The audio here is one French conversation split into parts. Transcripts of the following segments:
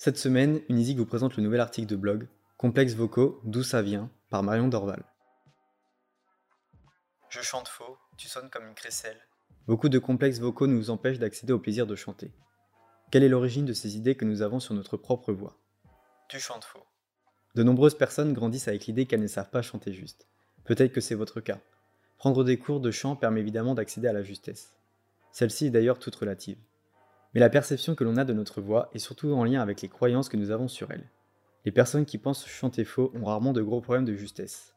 Cette semaine, Unizik vous présente le nouvel article de blog Complexes vocaux, d'où ça vient par Marion Dorval. Je chante faux, tu sonnes comme une crécelle. Beaucoup de complexes vocaux nous empêchent d'accéder au plaisir de chanter. Quelle est l'origine de ces idées que nous avons sur notre propre voix? Tu chantes faux. De nombreuses personnes grandissent avec l'idée qu'elles ne savent pas chanter juste. Peut-être que c'est votre cas. Prendre des cours de chant permet évidemment d'accéder à la justesse. Celle-ci est d'ailleurs toute relative. Mais la perception que l'on a de notre voix est surtout en lien avec les croyances que nous avons sur elle. Les personnes qui pensent chanter faux ont rarement de gros problèmes de justesse.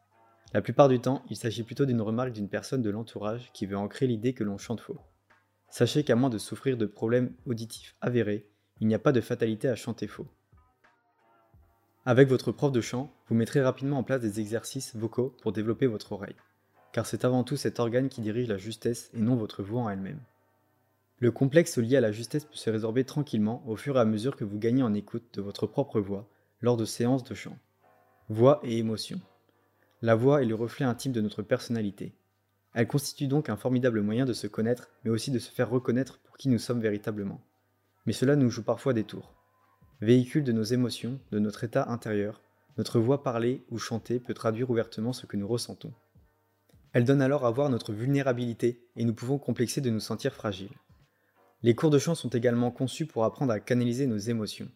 La plupart du temps, il s'agit plutôt d'une remarque d'une personne de l'entourage qui veut ancrer l'idée que l'on chante faux. Sachez qu'à moins de souffrir de problèmes auditifs avérés, il n'y a pas de fatalité à chanter faux. Avec votre prof de chant, vous mettrez rapidement en place des exercices vocaux pour développer votre oreille, car c'est avant tout cet organe qui dirige la justesse et non votre voix en elle-même. Le complexe lié à la justesse peut se résorber tranquillement au fur et à mesure que vous gagnez en écoute de votre propre voix lors de séances de chant. Voix et émotion. La voix est le reflet intime de notre personnalité. Elle constitue donc un formidable moyen de se connaître, mais aussi de se faire reconnaître pour qui nous sommes véritablement. Mais cela nous joue parfois des tours. Véhicule de nos émotions, de notre état intérieur, notre voix parlée ou chantée peut traduire ouvertement ce que nous ressentons. Elle donne alors à voir notre vulnérabilité et nous pouvons complexer de nous sentir fragiles. Les cours de chant sont également conçus pour apprendre à canaliser nos émotions.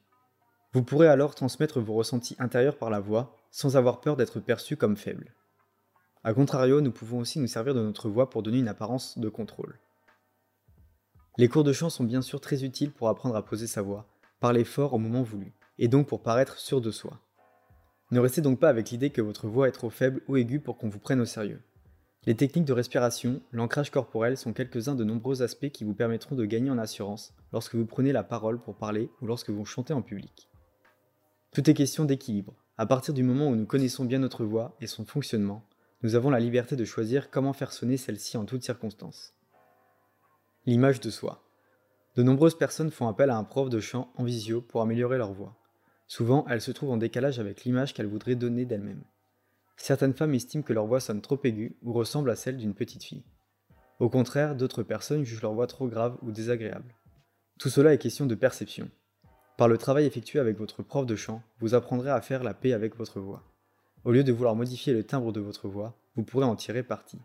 Vous pourrez alors transmettre vos ressentis intérieurs par la voix, sans avoir peur d'être perçu comme faible. A contrario, nous pouvons aussi nous servir de notre voix pour donner une apparence de contrôle. Les cours de chant sont bien sûr très utiles pour apprendre à poser sa voix, parler fort au moment voulu, et donc pour paraître sûr de soi. Ne restez donc pas avec l'idée que votre voix est trop faible ou aiguë pour qu'on vous prenne au sérieux. Les techniques de respiration, l'ancrage corporel sont quelques-uns de nombreux aspects qui vous permettront de gagner en assurance lorsque vous prenez la parole pour parler ou lorsque vous chantez en public. Tout est question d'équilibre. À partir du moment où nous connaissons bien notre voix et son fonctionnement, nous avons la liberté de choisir comment faire sonner celle-ci en toutes circonstances. L'image de soi. De nombreuses personnes font appel à un prof de chant en visio pour améliorer leur voix. Souvent, elles se trouvent en décalage avec l'image qu'elles voudraient donner d'elles-mêmes. Certaines femmes estiment que leur voix sonne trop aiguë ou ressemble à celle d'une petite fille. Au contraire, d'autres personnes jugent leur voix trop grave ou désagréable. Tout cela est question de perception. Par le travail effectué avec votre prof de chant, vous apprendrez à faire la paix avec votre voix. Au lieu de vouloir modifier le timbre de votre voix, vous pourrez en tirer parti.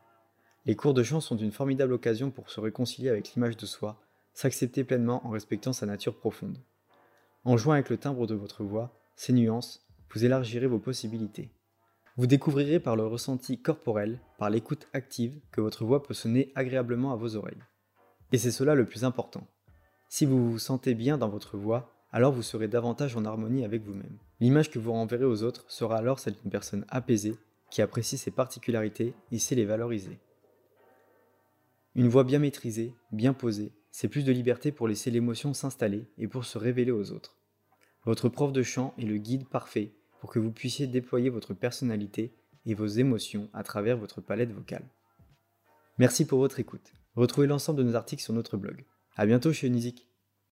Les cours de chant sont une formidable occasion pour se réconcilier avec l'image de soi, s'accepter pleinement en respectant sa nature profonde. En jouant avec le timbre de votre voix, ses nuances, vous élargirez vos possibilités. Vous découvrirez par le ressenti corporel, par l'écoute active, que votre voix peut sonner agréablement à vos oreilles. Et c'est cela le plus important. Si vous vous sentez bien dans votre voix, alors vous serez davantage en harmonie avec vous-même. L'image que vous renverrez aux autres sera alors celle d'une personne apaisée, qui apprécie ses particularités et sait les valoriser. Une voix bien maîtrisée, bien posée, c'est plus de liberté pour laisser l'émotion s'installer et pour se révéler aux autres. Votre prof de chant est le guide parfait pour que vous puissiez déployer votre personnalité et vos émotions à travers votre palette vocale. Merci pour votre écoute. Retrouvez l'ensemble de nos articles sur notre blog. A bientôt chez Unizik.